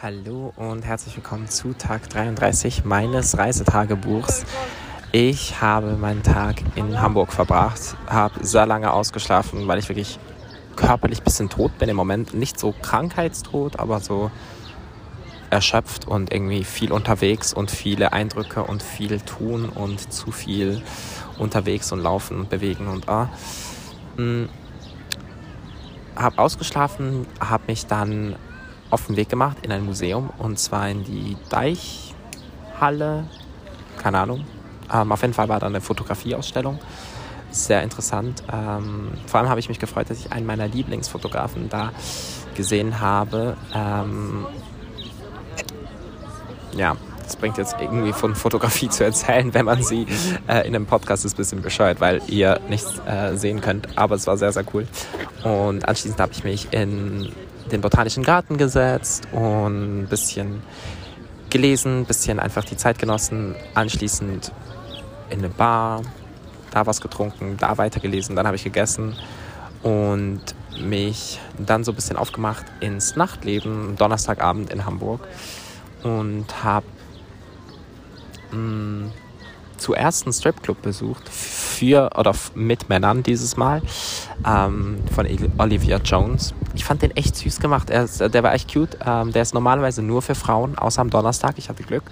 Hallo und herzlich willkommen zu Tag 33 meines Reisetagebuchs. Ich habe meinen Tag in Hamburg verbracht, habe sehr lange ausgeschlafen, weil ich wirklich körperlich ein bisschen tot bin im Moment. Nicht so krankheitstot, aber so erschöpft und irgendwie viel unterwegs und viele Eindrücke und viel tun und zu viel unterwegs und laufen und bewegen und ah. Hm. Habe ausgeschlafen, habe mich dann auf den Weg gemacht in ein Museum und zwar in die Deichhalle, keine Ahnung. Ähm, auf jeden Fall war da eine Fotografieausstellung. Sehr interessant. Ähm, vor allem habe ich mich gefreut, dass ich einen meiner Lieblingsfotografen da gesehen habe. Ähm, ja, das bringt jetzt irgendwie von Fotografie zu erzählen, wenn man sie äh, in einem Podcast ist, ein bisschen bescheuert, weil ihr nichts äh, sehen könnt. Aber es war sehr, sehr cool. Und anschließend habe ich mich in den Botanischen Garten gesetzt und ein bisschen gelesen, ein bisschen einfach die Zeit genossen, anschließend in eine Bar, da was getrunken, da weitergelesen, dann habe ich gegessen und mich dann so ein bisschen aufgemacht ins Nachtleben, Donnerstagabend in Hamburg und habe mm, zuerst einen Stripclub besucht für oder mit Männern dieses Mal ähm, von Olivia Jones. Ich fand den echt süß gemacht. Er ist, der war echt cute. Ähm, der ist normalerweise nur für Frauen, außer am Donnerstag. Ich hatte Glück.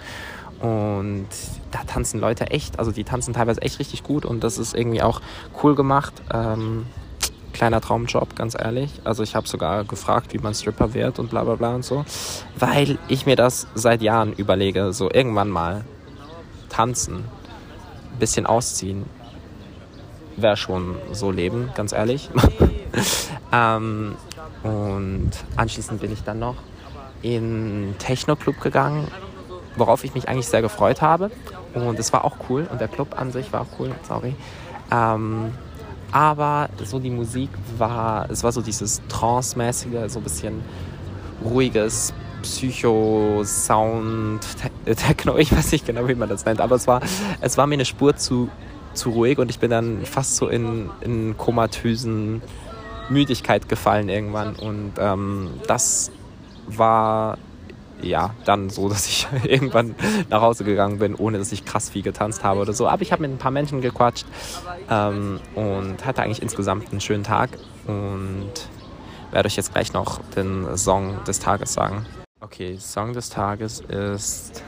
Und da tanzen Leute echt, also die tanzen teilweise echt richtig gut und das ist irgendwie auch cool gemacht. Ähm, kleiner Traumjob, ganz ehrlich. Also ich habe sogar gefragt, wie man Stripper wird und bla bla bla und so, weil ich mir das seit Jahren überlege, so irgendwann mal tanzen, bisschen ausziehen, wäre schon so Leben, ganz ehrlich. ähm, und anschließend bin ich dann noch in Techno-Club gegangen, worauf ich mich eigentlich sehr gefreut habe. Und es war auch cool und der Club an sich war auch cool, sorry. Ähm, aber so die Musik war, es war so dieses Trance-mäßige, so ein bisschen ruhiges Psycho-Sound, Techno, ich weiß nicht genau, wie man das nennt, aber es war, es war mir eine Spur zu zu ruhig und ich bin dann fast so in, in komatösen Müdigkeit gefallen irgendwann. Und ähm, das war ja dann so, dass ich irgendwann nach Hause gegangen bin, ohne dass ich krass viel getanzt habe oder so. Aber ich habe mit ein paar Menschen gequatscht ähm, und hatte eigentlich insgesamt einen schönen Tag und werde euch jetzt gleich noch den Song des Tages sagen. Okay, Song des Tages ist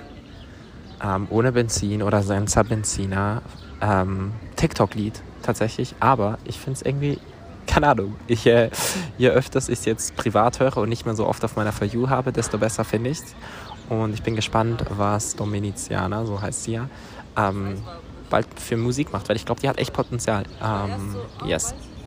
ähm, Ohne Benzin oder Senza Benzina ähm, TikTok-Lied tatsächlich, aber ich finde es irgendwie, keine Ahnung, ich, äh, je öfters ich es jetzt privat höre und nicht mehr so oft auf meiner For You habe, desto besser finde ich es. Und ich bin gespannt, was Dominiziana, so heißt sie ja, ähm, bald für Musik macht, weil ich glaube, die hat echt Potenzial. Ähm, yes.